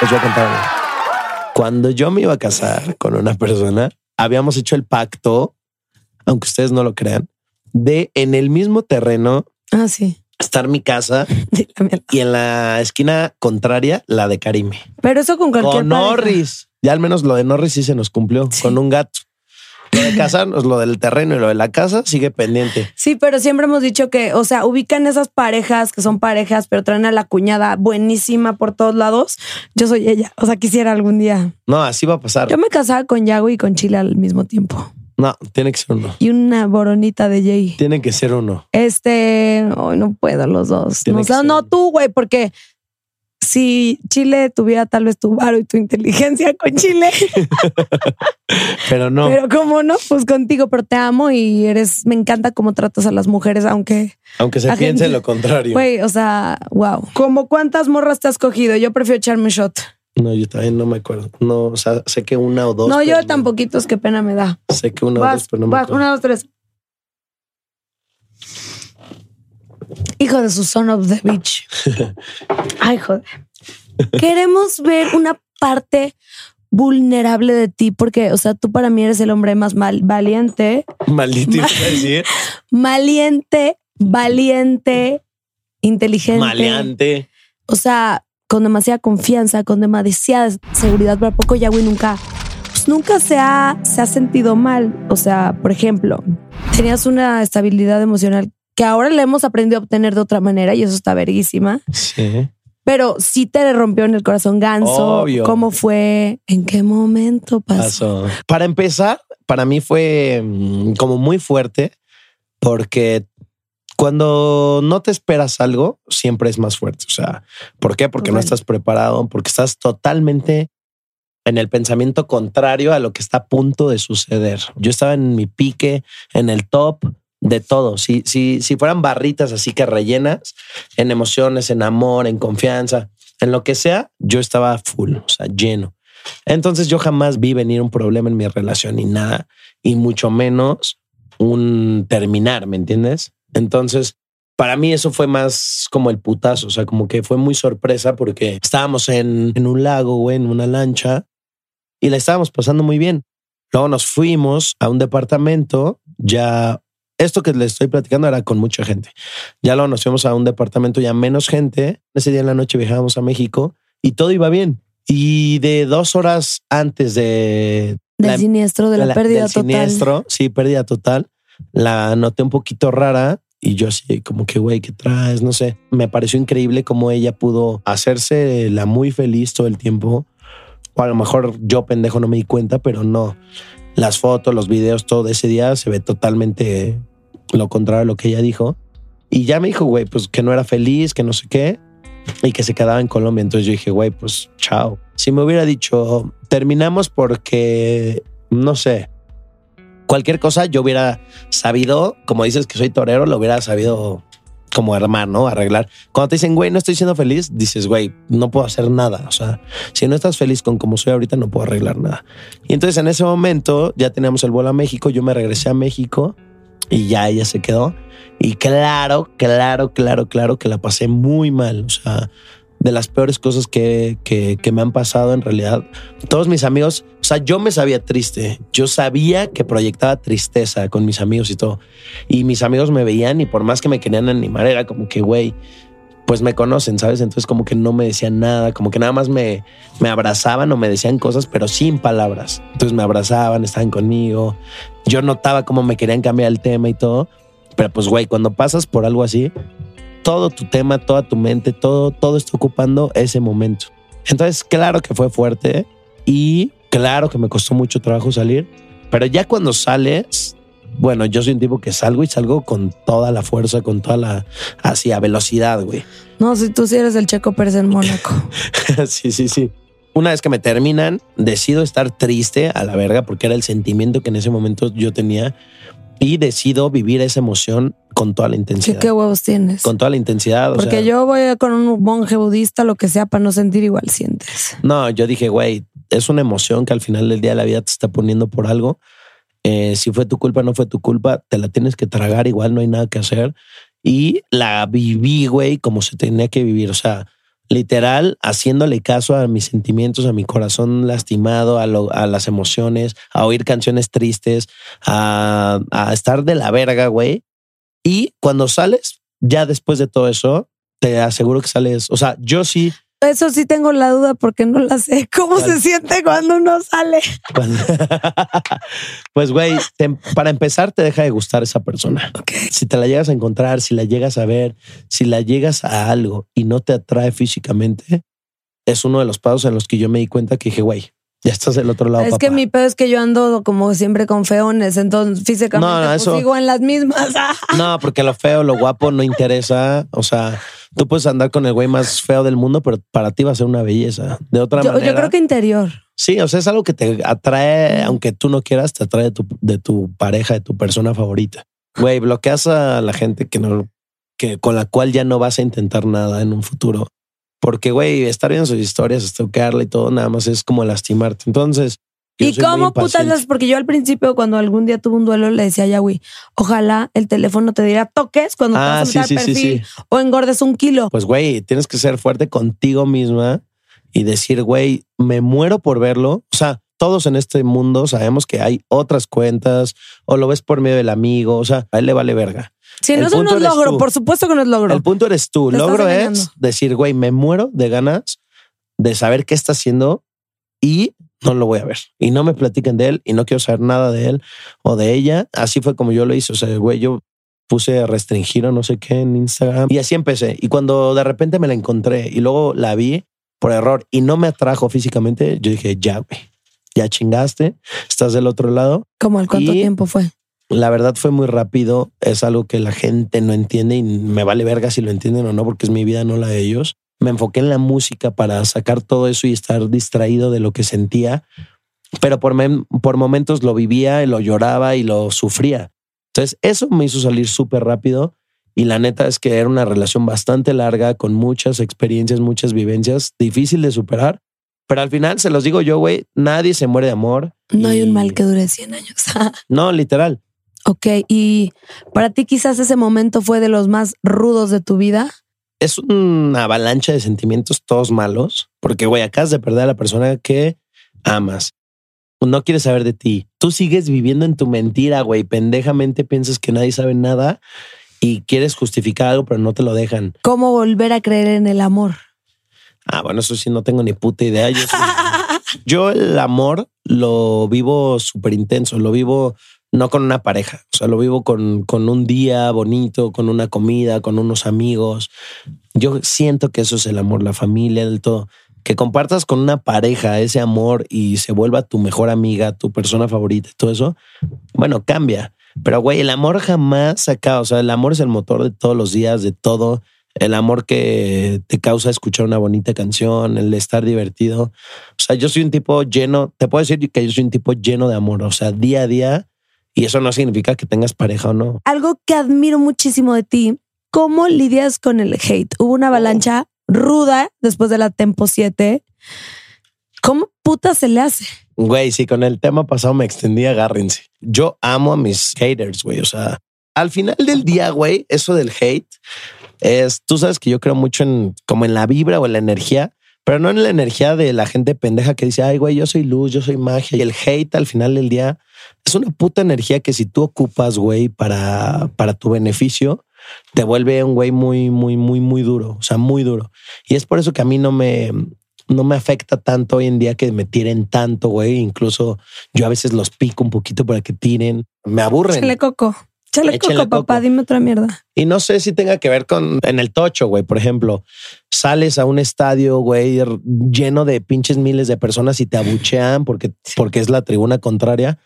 Les voy a contar. algo. Cuando yo me iba a casar con una persona, habíamos hecho el pacto, aunque ustedes no lo crean, de en el mismo terreno Ah, sí. estar mi casa y en la esquina contraria la de Karim. Pero eso con cualquier Con pareja. Norris. Ya al menos lo de Norris sí se nos cumplió Sí. con un gato. Lo de casarnos, lo del terreno y lo de la casa sigue pendiente. Sí, pero siempre hemos dicho que, o sea, ubican esas parejas que son parejas, pero traen a la cuñada buenísima por todos lados. Yo soy ella. O sea, quisiera algún día. No, así va a pasar. Yo me casaba con Yago y con Chile al mismo tiempo. No, tiene que ser uno. Y una boronita de Jay. Tiene que ser uno. Este, hoy no puedo los dos. No, o sea, no tú, güey, porque si Chile tuviera tal vez tu varo y tu inteligencia con Chile, Pero no. pero cómo no, pues contigo, pero te amo y eres, me encanta cómo tratas a las mujeres, aunque, aunque se piense gente- lo contrario. güey, o sea, wow. ¿Cómo cuántas morras te has cogido? Yo prefiero echarme un shot. No, yo también no me acuerdo. No, o sea, sé que una o dos. no, yo tampoco, es que pena me da. Sé que una o dos, pero no me acuerdo. una, dos, tres. Hijo de su son of the beach. Ay, joder. Queremos ver una parte vulnerable de ti porque, o sea, tú para mí eres el hombre más mal, valiente, Maldito valiente, valiente, inteligente. Maleante. O sea, con demasiada confianza, con demasiada seguridad, pero ¿a poco Yahweh nunca, pues nunca se ha, se ha sentido mal. O sea, por ejemplo, tenías una estabilidad emocional que ahora le hemos aprendido a obtener de otra manera y eso está verguísima. Sí. Pero sí te rompió en el corazón ganso. Obvio. ¿Cómo fue? ¿En qué momento pasó? Pasó. Para empezar, para mí fue mm, como muy fuerte porque cuando no te esperas algo, siempre es más fuerte. O sea, ¿por qué? Porque no estás preparado, porque estás totalmente en el pensamiento contrario a lo que está a punto de suceder. Yo estaba en mi pique, en el top de todo. Si, si, si fueran barritas así que rellenas en emociones, en amor, en confianza, en lo que sea, yo estaba full, o sea, lleno. Entonces yo jamás vi venir un problema en mi relación ni nada, y mucho menos un terminar, ¿me entiendes? Entonces, para mí eso fue más como el putazo, o sea, como que fue muy sorpresa porque estábamos en, en un lago, güey, en una lancha, y la estábamos pasando muy bien. Luego nos fuimos a un departamento ya esto que les estoy platicando era con mucha gente. Ya lo nos fuimos a un departamento ya menos gente. Ese día en la noche viajábamos a México y todo iba bien. Y de dos horas antes de... Del la- siniestro, de la, pérdida del total. siniestro, sí, pérdida total, la noté un poquito rara y yo así como que, güey, ¿qué traes? No sé. Me pareció increíble cómo ella pudo hacerse la muy feliz todo el tiempo. O a lo mejor yo pendejo no me di cuenta, pero no. Las fotos, los videos, todo ese día se ve totalmente lo contrario a lo que ella dijo. Y ya me dijo, güey, pues que no era feliz, que no sé qué, y que se quedaba en Colombia. Entonces yo dije, güey, pues chao. Si me hubiera dicho, terminamos porque, no sé, cualquier cosa yo hubiera sabido, como dices que soy torero, lo hubiera sabido como armar, ¿no? Arreglar. Cuando te dicen, güey, no estoy siendo feliz, dices, güey, no puedo hacer nada. O sea, si no estás feliz con como soy ahorita, no puedo arreglar nada. Y entonces en ese momento ya teníamos el vuelo a México, yo me regresé a México y ya ella se quedó. Y claro, claro, claro, claro que la pasé muy mal. O sea, de las peores cosas que, que, me han pasado en realidad. Todos mis amigos, o sea, yo me sabía triste. Yo sabía que proyectaba tristeza con mis amigos y todo. Y mis amigos me veían y por más que me querían animar, era como que, güey, pues me conocen, ¿sabes? Entonces como que no me decían nada, como que nada más me, me abrazaban o me decían cosas, pero sin palabras. Entonces me abrazaban, estaban conmigo. Yo notaba cómo me querían cambiar el tema y todo. Pero pues, güey, cuando pasas por algo así, todo tu tema, toda tu mente, todo, todo está ocupando ese momento. Entonces, claro que fue fuerte y claro que me costó mucho trabajo salir, pero ya cuando sales, bueno, yo soy un tipo que salgo y salgo con toda la fuerza, con toda la, así a velocidad, güey. No, si tú sí eres el Checo Pérez en Mónaco. sí, sí, sí. Una vez que me terminan, decido estar triste a la verga porque era el sentimiento que en ese momento yo tenía y decido vivir esa emoción con toda la ¿Qué, intensidad. qué huevos tienes? Con toda la intensidad. o Porque sea, yo voy con un monje budista, lo que sea, para no sentir igual sientes. No, yo dije, güey, es una emoción que al final del día la vida te está poniendo por algo. Eh, si fue tu culpa, no fue tu culpa, te la tienes que tragar, igual no hay nada que hacer. Y la viví, güey, como se tenía que vivir. O sea, literal, haciéndole caso a mis sentimientos, a mi corazón lastimado, a, lo- a las emociones, a oír canciones tristes, a, a estar de la verga, güey. Y cuando sales, ya después de todo eso, te aseguro que sales. O sea, yo sí. Eso sí tengo la duda porque no la sé. ¿Cómo ¿Cuál? se siente cuando uno sale? Cuando- pues, güey, te- para empezar, te deja de gustar esa persona. Si te la llegas a encontrar, si la llegas a ver, si la llegas a algo y no te atrae físicamente, es uno de los pasos en los que yo me di cuenta que dije, güey, ya estás del otro lado. Es papá. que mi pedo es que yo ando como siempre con feones, entonces físicamente No, no, pues, eso- sigo en las mismas. No, porque lo feo, lo guapo no interesa. O sea, tú puedes andar con el güey más feo del mundo, pero para ti va a ser una belleza. De otra Yo, manera. yo creo que interior. Sí, o sea, es algo que te atrae, aunque tú no quieras, te atrae de tu, de tu pareja, de tu persona favorita. Güey, bloqueas a la gente que no, que con la cual ya no vas a intentar nada en un futuro. Porque, güey, estar viendo sus historias, estoquearla y todo, nada más es como lastimarte. Entonces, ¿Y cómo putas las? Porque yo al principio, cuando algún día tuve un duelo, le decía a Yahweh, ojalá el teléfono te diera toques cuando Ah, te vas a sí, perfil sí. o engordes un kilo. Pues, güey, tienes que ser fuerte contigo misma y decir, güey, me muero por verlo. O sea, todos en este mundo sabemos que hay otras cuentas o lo ves por medio del amigo. O sea, a él le vale verga. Si no, eso no es logro, tú. por supuesto que no es logro. El punto eres tú. Te Logro es decir, güey, me muero de ganas de saber qué está haciendo y no lo voy a ver. Y no me platiquen de él y no quiero saber nada de él o de ella. Así fue como yo lo hice. O sea, güey, yo puse a restringir o no sé qué en Instagram y así empecé. Y cuando de repente me la encontré y luego la vi por error y no me atrajo físicamente, yo dije, ya, güey, ya chingaste, estás del otro lado. ¿Cómo al cuánto y- tiempo fue? La verdad fue muy rápido. Es algo que la gente no entiende y me vale verga si lo entienden o no, porque es mi vida, no la de ellos. Me enfoqué en la música para sacar todo eso y estar distraído de lo que sentía, pero por, por momentos lo vivía y lo lloraba y lo sufría. Entonces, eso me hizo salir súper rápido. Y la neta es que era una relación bastante larga, con muchas experiencias, muchas vivencias, difícil de superar. Pero al final, se los digo yo, güey, nadie se muere de amor. No hay un mal que dure 100 años. No, literal. Ok, y para ti quizás ese momento fue de los más rudos de tu vida. es una avalancha de sentimientos todos malos, porque güey, acabas de perder a la persona que amas. no quiere saber de ti. Tú sigues viviendo en tu mentira, güey. Pendejamente piensas que nadie sabe nada y quieres justificar algo, pero no te lo dejan. ¿Cómo volver a creer en el amor? Ah, bueno, eso sí, no tengo ni puta idea. Yo, yo el amor lo vivo súper intenso, lo vivo no con una pareja, o sea, lo vivo con, con un día bonito, con una comida, con unos amigos. Yo siento que eso es el amor, la familia, del todo. Que compartas con una pareja ese amor y se vuelva tu mejor amiga, tu persona favorita, todo eso, bueno, cambia. Pero, güey, el amor jamás acaba. O sea, el amor es el motor de todos los días, de todo. El amor que te causa escuchar una bonita canción, el estar divertido. O sea, yo soy un tipo lleno, te puedo decir que yo soy un tipo lleno de amor. O sea, día a día. Y eso no significa que tengas pareja o no. Algo que admiro muchísimo de ti, ¿cómo lidias con el hate? Hubo una avalancha ruda después de la Tempo 7. ¿Cómo puta se le hace? Güey, si con el tema pasado me extendí, agárrense. Yo amo a mis haters, güey. O sea, al final del día, güey, eso del hate es, tú sabes que yo creo mucho en como en la vibra o en la energía, pero no en la energía de la gente pendeja que dice, ay, güey, yo soy luz, yo soy magia. Y el hate al final del día es una puta energía que si tú ocupas, güey, para, para tu beneficio, te vuelve un güey muy, muy, muy, muy duro. O sea, muy duro. Y es por eso que a mí no me, no me afecta tanto hoy en día que me tiren tanto, güey. Incluso yo a veces los pico un poquito para que tiren. Me aburren. Chale coco. Chale coco, papá, dime otra mierda. Y no sé si tenga que ver con en el tocho, güey. Por ejemplo, sales a un estadio, güey, lleno de pinches miles de personas y te abuchean porque, porque es la tribuna contraria.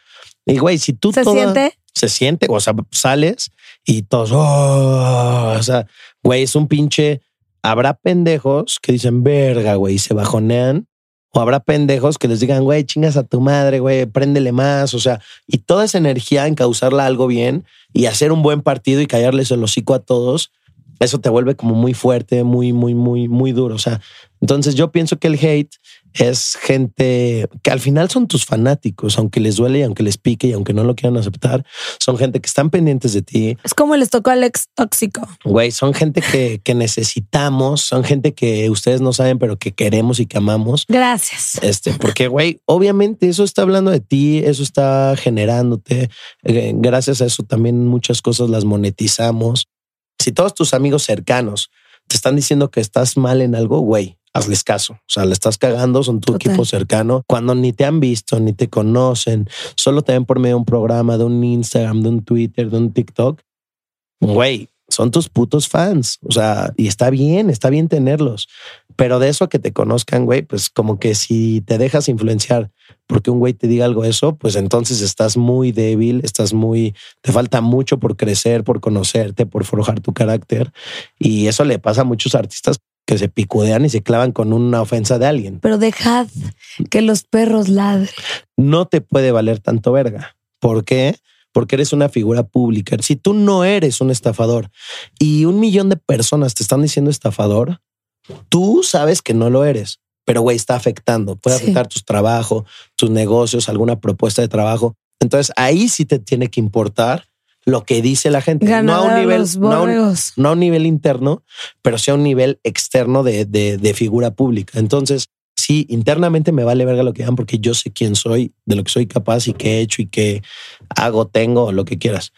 Y güey, si tú se siente, se siente, o sea, sales y todos, oh", o sea, güey, es un pinche habrá pendejos que dicen, verga, güey, y se bajonean. O habrá pendejos que les digan, güey, chingas a tu madre, güey, préndele más. O sea, y toda esa energía en causarla algo bien y hacer un buen partido y callarles el hocico a todos, eso te vuelve como muy fuerte, muy, muy, muy, muy duro. O sea, entonces yo pienso que el hate es gente que al final son tus fanáticos, aunque les duele y aunque les pique y aunque no lo quieran aceptar, son gente que están pendientes de ti. Es como les tocó al ex tóxico. Güey, son gente que, que necesitamos, son gente que ustedes no saben, pero que queremos y que amamos. Gracias. Este, porque, güey, obviamente eso está hablando de ti, eso está generándote. Eh, gracias a eso también muchas cosas las monetizamos si todos tus amigos cercanos te están diciendo que estás mal en algo, güey, hazles caso. O sea, le estás cagando, son tu equipo cercano. Cuando ni te han visto, ni te conocen, solo te ven por medio de un programa, de un Instagram, de un Twitter, de un TikTok. Güey, son tus putos fans. O sea, y está bien, está bien tenerlos. Pero de eso a que te conozcan, güey, pues como que si te dejas influenciar porque un güey te diga algo eso, pues entonces estás muy débil, estás muy, te falta mucho por crecer, por conocerte, por forjar tu carácter. Y eso le pasa a muchos artistas que se picudean y se clavan con una ofensa de alguien. Pero dejad que los perros ladren. No te puede valer tanto verga. ¿Por qué? Porque eres una figura pública. Si tú no eres un estafador y un millón de personas te están diciendo estafador, tú sabes que no lo eres pero güey, está afectando, puede afectar tus trabajos, tus negocios, alguna propuesta de trabajo. Entonces ahí sí te tiene que importar lo que dice la gente, no a un nivel, no a un, nivel interno, pero sí a un nivel externo de, de, figura pública. Entonces, sí, internamente me vale verga lo que hagan porque yo sé quién soy, de lo que soy capaz y qué he hecho y qué hago, tengo, lo que quieras.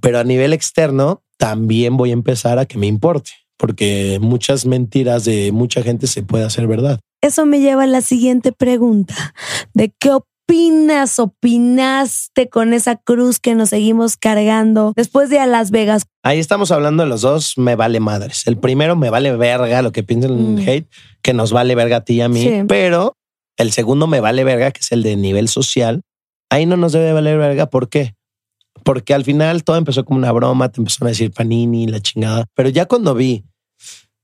Pero a nivel externo, también voy a empezar a que me importe, porque muchas mentiras de mucha gente se puede hacer verdad. Eso me lleva a la siguiente pregunta. ¿De qué opinas, opinaste con esa cruz que nos seguimos cargando después de a Las Vegas? Ahí estamos hablando de los dos, me vale madres. El primero me vale verga lo que piensan en mm. hate, que nos vale verga a ti y a mí, pero el segundo me vale verga, que es el de nivel social. Ahí no nos debe valer verga. ¿Por qué? Porque al final todo empezó como una broma, te empezaron a decir panini, la chingada. Pero ya cuando vi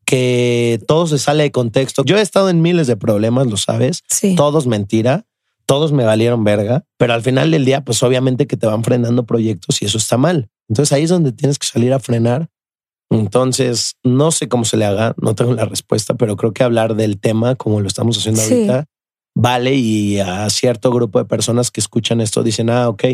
que todo se sale de contexto. Yo he estado en miles de problemas, lo sabes. Sí. Todos mentira, todos me valieron verga, pero al final del día, pues obviamente que te van frenando proyectos y eso está mal. Entonces ahí es donde tienes que salir a frenar. Entonces, no sé cómo se le haga, no tengo la respuesta, pero creo que hablar del tema como lo estamos haciendo ahorita vale y a cierto grupo de personas que escuchan esto dicen, ah, ok,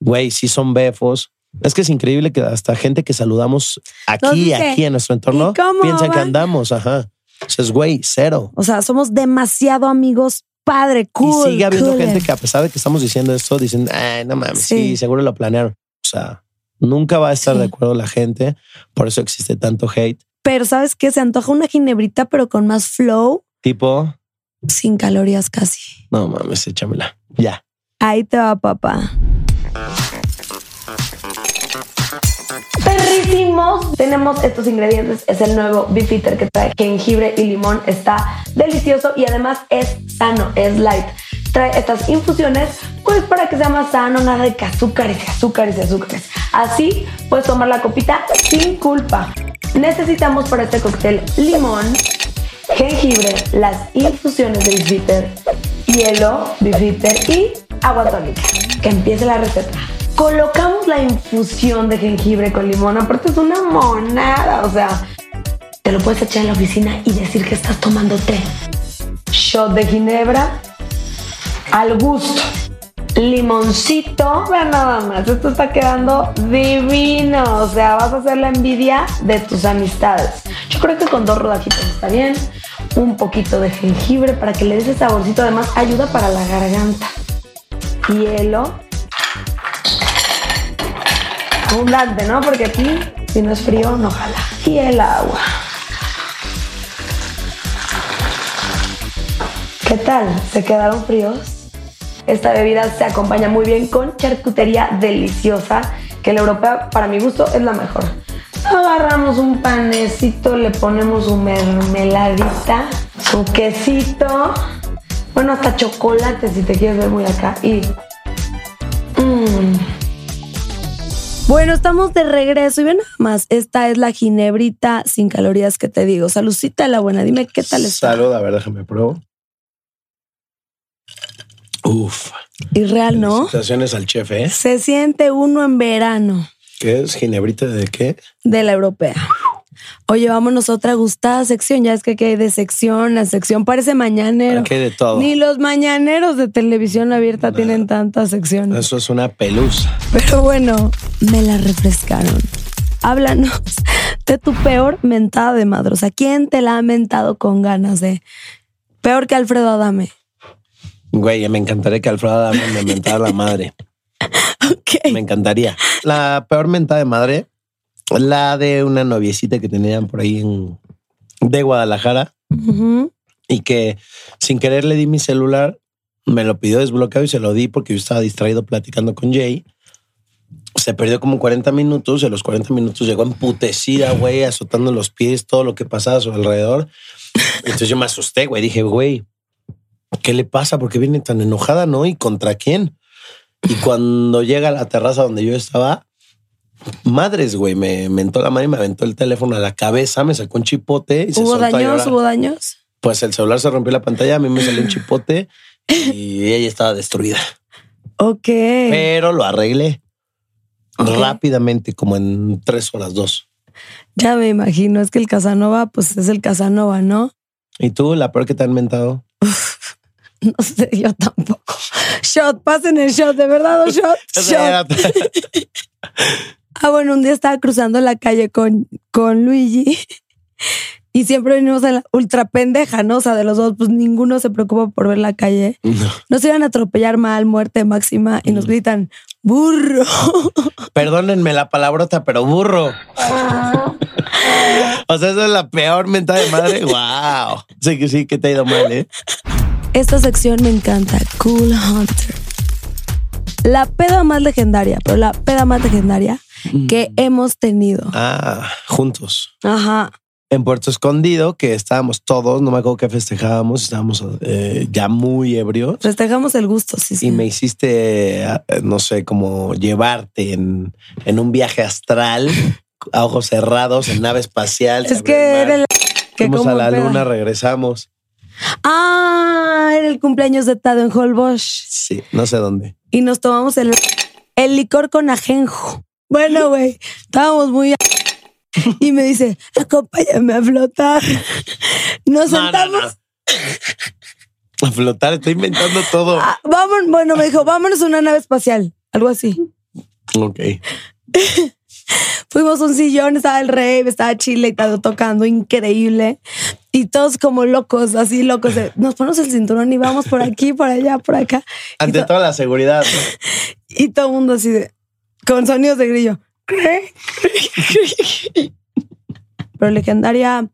güey, sí son befos, es que es increíble que hasta gente que saludamos aquí, aquí en nuestro entorno, piensa que andamos. Ajá. es güey, cero. O sea, somos demasiado amigos padre, cool. y sigue habiendo gente que a pesar de que estamos diciendo esto, dicen, ay, no mames, sí, Sí. seguro lo planearon. O sea, nunca va a estar Sí. de acuerdo la gente. Por eso existe tanto hate. Pero ¿sabes qué? Se antoja una ginebrita, pero con más flow, Tipo, sin calorías casi. no mames, échamela. Ya. Ahí te va, papá. Tenemos estos ingredientes. Es el nuevo Beefeater que trae jengibre y limón. Está delicioso y además es sano, es light. Trae estas infusiones pues para que sea más sano, nada de que azúcares y azúcares y azúcares. Así puedes tomar la copita sin culpa. Necesitamos para este cóctel limón, jengibre, las infusiones del bitter, hielo, bitter y agua tónica. Que empiece la receta. Colocamos la infusión de jengibre con limón. Aparte es una monada. O sea, te lo puedes echar en la oficina y decir que estás tomando té. Shot de ginebra al gusto. Limoncito, vean nada más, esto está quedando divino. O sea, vas a hacer la envidia de tus amistades. Yo creo que con dos rodajitas está bien. Un poquito de jengibre para que le des ese saborcito. Además, ayuda para la garganta. Hielo. Abundante, ¿no? Porque aquí, si no es frío, no jala. Y el agua. ¿Qué tal? ¿Se quedaron fríos? Esta bebida se acompaña muy bien con charcutería deliciosa, que la europea, para mi gusto, es la mejor. Agarramos un panecito, le ponemos su mermeladita, su quesito, bueno, hasta chocolate si te quieres ver muy acá. Y. Bueno, estamos de regreso y ven nada más. Esta es la ginebrita sin calorías que te digo. Salucita la buena. Dime qué tal está. Salud, a ver, déjame pruebo. Uf. Y real, ¿no? Felicitaciones al chef, ¿eh? Se siente uno en verano ¿Qué es ginebrita de qué? de la europea. Oye, vámonos a otra gustada sección. Ya es que aquí hay de sección a sección. Parece mañanero. Aquí hay de todo. Ni los mañaneros de televisión abierta tienen tantas secciones. Eso es una pelusa. Pero bueno, me la refrescaron. Háblanos de tu peor mentada de madre. O sea, ¿quién te la ha mentado con ganas de peor que Alfredo Adame? Güey, me encantaría que Alfredo Adame me mentara la madre. Me encantaría. La peor mentada de madre, la de una noviecita que tenían por ahí en, de Guadalajara y que sin querer le di mi celular, me lo pidió desbloqueado y se lo di porque yo estaba distraído platicando con Jay. Se perdió como 40 minutos y a los 40 minutos llegó emputecida, güey, azotando los pies, todo lo que pasaba a su alrededor. Entonces yo me asusté, güey. Dije, güey, ¿qué le pasa? ¿Por qué viene tan enojada, no? ¿Y contra quién? Y cuando llega a la terraza donde yo estaba, madres, güey, me mentó la mano y me aventó el teléfono a la cabeza, me sacó un chipote y se ¿Hubo daños? ¿Hubo daños? Pues el celular se rompió la pantalla, a mí me salió un chipote y ella estaba destruida. Ok. Pero lo arreglé rápidamente, como en tres horas, dos. Ya me imagino. Es que el Casanova, pues es el Casanova, ¿no? ¿Y tú, la peor que te han mentado? No sé, yo tampoco. Shot, pasen el shot, de verdad, o shot. shot. Ah, bueno, un día estaba cruzando la calle con, con Luigi y siempre venimos a la ultra pendeja, ¿no? O sea, de los dos, pues ninguno se preocupa por ver la calle. No. Nos iban a atropellar mal, muerte máxima y nos gritan, burro. Perdónenme la palabrota, pero burro. o sea, esa es la peor mentada de madre. Wow. Sí que sí, que te ha ido mal, ¿eh? Esta sección me encanta, Cool Hunter. La peda más legendaria, pero la peda más legendaria que hemos tenido. Ah, juntos. Ajá. En Puerto Escondido, que estábamos todos, no me acuerdo qué festejábamos, estábamos eh, ya muy ebrios. Festejamos el gusto, sí, sí. y me hiciste, eh, no sé, como llevarte en, en un viaje astral a ojos cerrados en nave espacial. es que era el que Fuimos a la peda. luna, regresamos. Ah, era el cumpleaños de Tado en Holbox. Sí, no sé dónde. Y nos tomamos el, el licor con ajenjo. Bueno, güey, estábamos muy... a- Y me dice, acompáñame a flotar. Nos No, no, sentamos... no. A flotar, estoy inventando todo. Ah, vamos, bueno, me dijo, vámonos a una nave espacial. Algo así. Ok. Fuimos a un sillón, estaba el rey, estaba Chile y estaba tocando increíble. Y todos como locos, así locos. de, nos ponemos el cinturón y vamos por aquí, por allá, por acá. Ante to- toda la seguridad. Y todo el mundo así de, con sonidos de grillo. Pero legendaria,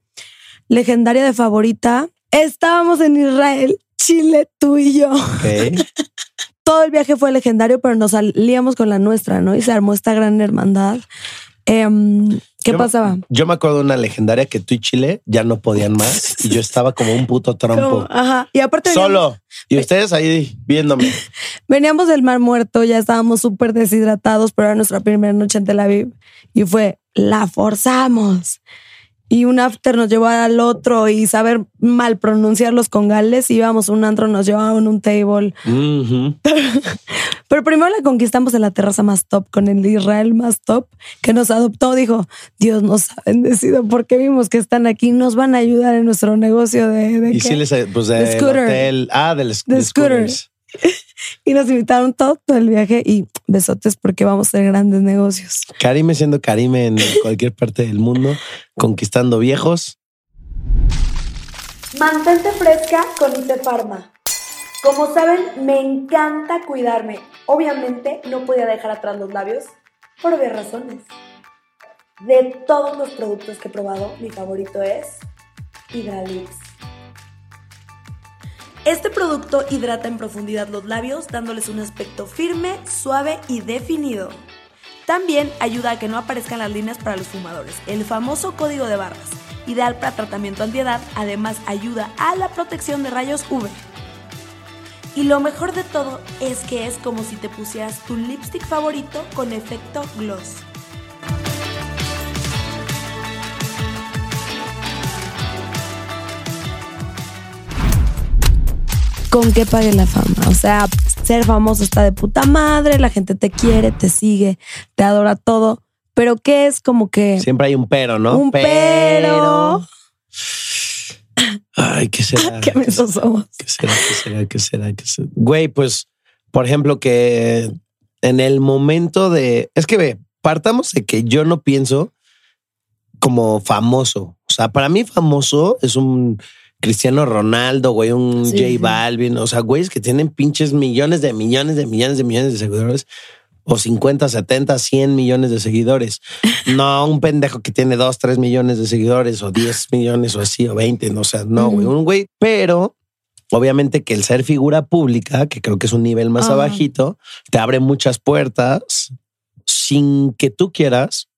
legendaria de favorita. Estábamos en Israel, Chile, tú y yo. Todo el viaje fue legendario, pero nos salíamos con la nuestra, ¿no? Y se armó esta gran hermandad. Em, ¿Qué Yo- pasaba? Yo me acuerdo de una legendaria que tú y Chile ya no podían más y yo estaba como un puto trompo. Como, ajá. Y aparte veníamos, Solo. Y ustedes ahí viéndome. veníamos del Mar Muerto, ya estábamos súper deshidratados, pero era nuestra primera noche en Tel Aviv. Y fue, la forzamos. Y un after nos llevó al otro y saber mal pronunciar los congales. Íbamos un antro, nos llevaban un table. Pero primero la conquistamos en la terraza más top, con el Israel más top, que nos adoptó. Dijo, Dios nos ha bendecido porque vimos que están aquí, nos van a ayudar en nuestro negocio de... de Y qué". sí les, pues De scooter. hotel. Ah, del De de scooter. scooters. Y nos invitaron todo, todo el viaje y besotes porque vamos a hacer grandes negocios. Karime siendo Karime en cualquier parte del mundo, conquistando viejos. Mantente fresca con Ite Pharma. Como saben, me encanta cuidarme. Obviamente no podía dejar atrás los labios por obvias razones. De todos los productos que he probado, mi favorito es Hydralix. Este producto hidrata en profundidad los labios, dándoles un aspecto firme, suave y definido. También ayuda a que no aparezcan las líneas para los fumadores, el famoso código de barras, ideal para tratamiento antiedad, además ayuda a la protección de rayos UV. Y lo mejor de todo es que es como si te pusieras tu lipstick favorito con efecto gloss. Con qué pague la fama. O sea, ser famoso está de puta madre, la gente te quiere, te sigue, te adora todo. Pero ¿qué es como que Siempre hay un pero, ¿no? un pero? Ay, ¿qué será? ¿Qué mensos somos? ¿Qué será? ¿Qué será? ¿Qué será? ¿Qué será? Güey, pues, por ejemplo, que en el momento de. Es que ve, partamos de que yo no pienso como famoso. O sea, para mí, famoso es un Cristiano Ronaldo, güey, un Sí, J. Balvin. O sea, güeyes que tienen pinches millones de millones de millones de millones de seguidores. O 50, 70, 100 millones de seguidores. No un pendejo que tiene 2, 3 millones de seguidores o 10 millones o así o 20. No, o sea, no, güey. Un güey, pero obviamente que el ser figura pública, que creo que es un nivel más Ajá. abajito, te abre muchas puertas sin que tú quieras.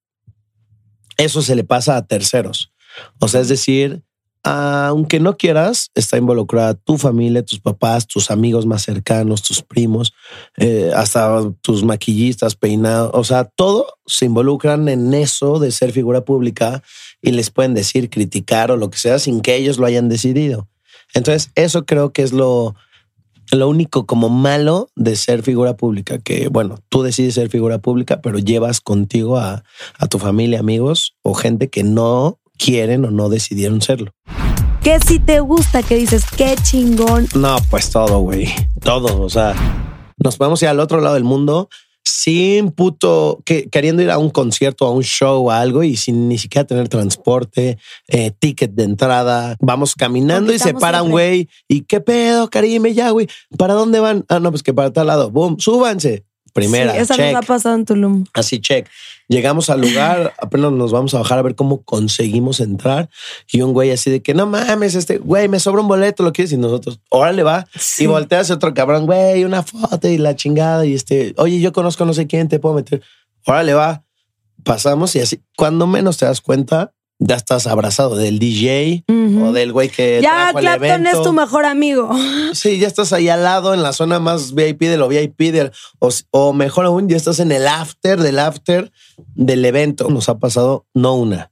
Eso se le pasa a terceros. O sea, es decir, aunque no quieras, está involucrada tu familia, tus papás, tus amigos más cercanos, tus primos, eh, hasta tus maquillistas, peinados. O sea, todo se involucran en eso de ser figura pública y les pueden decir, criticar o lo que sea sin que ellos lo hayan decidido. Entonces, eso creo que es lo, lo único como malo de ser figura pública, que bueno, tú decides ser figura pública, pero llevas contigo a, a tu familia, amigos o gente que no quieren o no decidieron serlo. Que si te gusta, que dices, qué chingón. No, pues todo, güey. Todo. O sea, nos podemos ir al otro lado del mundo sin puto que queriendo ir a un concierto, a un show, a algo y sin ni siquiera tener transporte, eh, ticket de entrada. Vamos caminando y se para un güey. ¿Y qué pedo, Karime? Ya, güey. ¿Para dónde van? Ah, no, pues que para tal lado. Boom, súbanse. Primera, Sí, esa check. nos ha pasado en Tulum. Así, check. Llegamos al lugar, apenas nos vamos a bajar a ver cómo conseguimos entrar. Y un güey así de que no mames, este güey, me sobra un boleto, lo quieres. Y nosotros, órale, va. Sí. Y voltea hacia otro cabrón, güey, una foto y la chingada. Y este, oye, yo conozco no sé quién, te puedo meter. Órale, va. Pasamos y así, cuando menos te das cuenta, ya estás abrazado del DJ o del güey que Ya trajo el Clapton evento. es tu mejor amigo. Sí, ya estás ahí al lado en la zona más VIP de lo VIP, del- o, o mejor aún, ya estás en el after del after del evento. Nos ha pasado no una,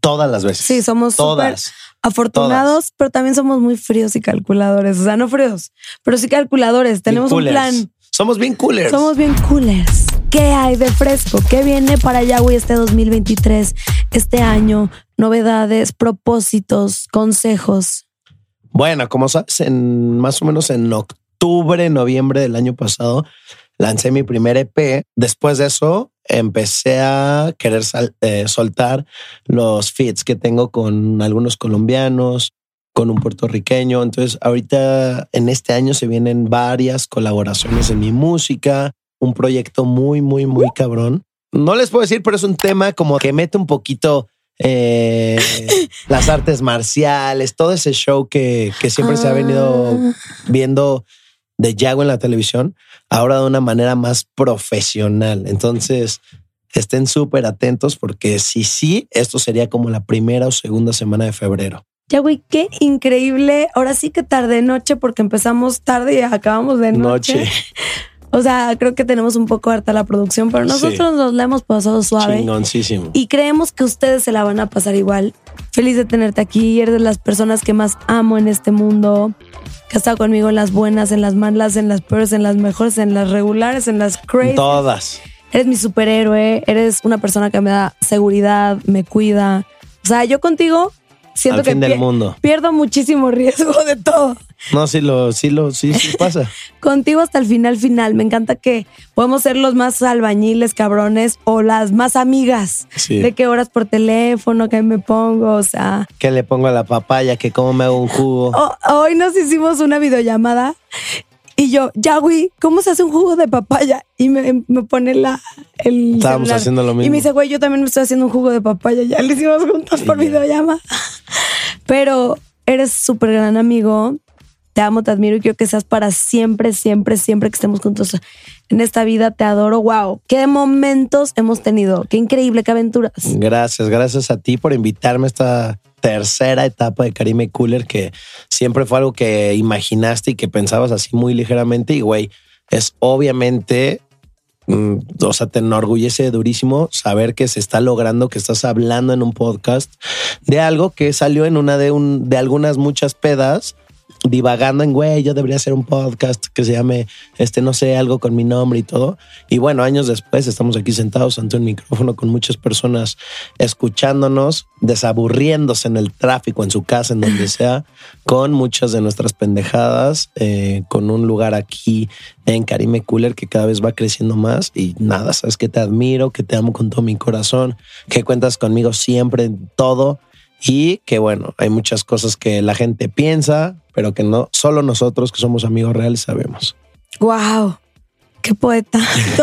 todas las veces. Sí, somos todas. afortunados, pero también somos muy fríos y calculadores. O sea, no fríos, pero sí calculadores. Tenemos un plan. Somos bien coolers. Somos bien coolers. ¿Qué hay de fresco? ¿Qué viene para Yahweh este 2023, este año? Novedades, propósitos, consejos. Bueno, como sabes, en más o menos en octubre, noviembre del año pasado, lancé mi primer EP. Después de eso, empecé a querer eh, soltar los feats que tengo con algunos colombianos, con un puertorriqueño. Entonces, ahorita en este año se vienen varias colaboraciones en mi música, un proyecto muy, muy, muy cabrón. No les puedo decir, pero es un tema como que mete un poquito eh, las artes marciales, todo ese show que, que siempre se ha venido ah. viendo de Yago en la televisión, ahora de una manera más profesional. Entonces, estén súper atentos porque si sí, esto sería como la primera o segunda semana de febrero. Ya, güey, qué increíble. Ahora sí que tarde noche porque empezamos tarde y acabamos de noche. noche. O sea, creo que tenemos un poco harta la producción, pero nosotros nos la hemos pasado suave. Y creemos que ustedes se la van a pasar igual. Feliz de tenerte aquí. Eres de las personas que más amo en este mundo. Que ha estado conmigo en las buenas, en las malas, en las peores, en las mejores, en las regulares, en las crazy. Todas. Eres mi superhéroe. Eres una persona que me da seguridad, me cuida. O sea, yo contigo siento que del mundo. pierdo muchísimo riesgo de todo. No, sí lo, sí lo, sí, sí pasa. Contigo hasta el final, final. Me encanta que podemos ser los más albañiles, cabrones, o las más amigas. De qué horas por teléfono, qué me pongo, o sea. Que le pongo a la papaya, que cómo me hago un jugo. hoy nos hicimos una videollamada y yo, ya, güey, ¿cómo se hace un jugo de papaya? Y me, me pone la, el. Estábamos haciendo lo mismo. Y me dice, güey, yo también me estoy haciendo un jugo de papaya. Ya lo hicimos juntos por videollamada. Pero eres súper gran amigo te amo, te admiro y quiero que seas para siempre, siempre, siempre que estemos juntos en esta vida. Te adoro. Wow, qué momentos hemos tenido. Qué increíble, qué aventuras. Gracias, gracias a ti por invitarme a esta tercera etapa de Karime Cooler, que siempre fue algo que imaginaste y que pensabas así muy ligeramente. Y güey, es obviamente mm, o sea, te enorgullece durísimo saber que se está logrando, que estás hablando en un podcast de algo que salió en una de, un, de algunas muchas pedas divagando en, güey, yo debería hacer un podcast que se llame, este, no sé, algo con mi nombre y todo. Y bueno, años después estamos aquí sentados ante un micrófono con muchas personas escuchándonos, desaburriéndose en el tráfico, en su casa, en donde sea, con muchas de nuestras pendejadas, eh, con un lugar aquí en Karime Cooler que cada vez va creciendo más. Y nada, sabes que te admiro, que te amo con todo mi corazón, que cuentas conmigo siempre en todo y que bueno, hay muchas cosas que la gente piensa, pero que no solo nosotros que somos amigos reales sabemos. Wow. Qué poeta.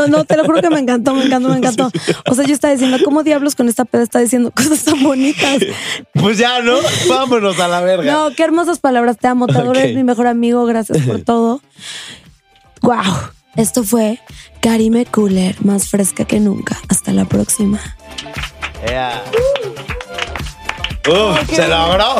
No, te lo juro que me encantó, me encantó, me encantó. O sea, yo estaba diciendo, ¿cómo diablos con esta peda está diciendo cosas tan bonitas? Pues ya, ¿no? Vámonos a la verga. No, qué hermosas palabras. Te amo, te adoro, eres mi mejor amigo. Gracias por todo. Wow. Esto fue Karime Cooler, más fresca que nunca. Hasta la próxima. ¡Se logró!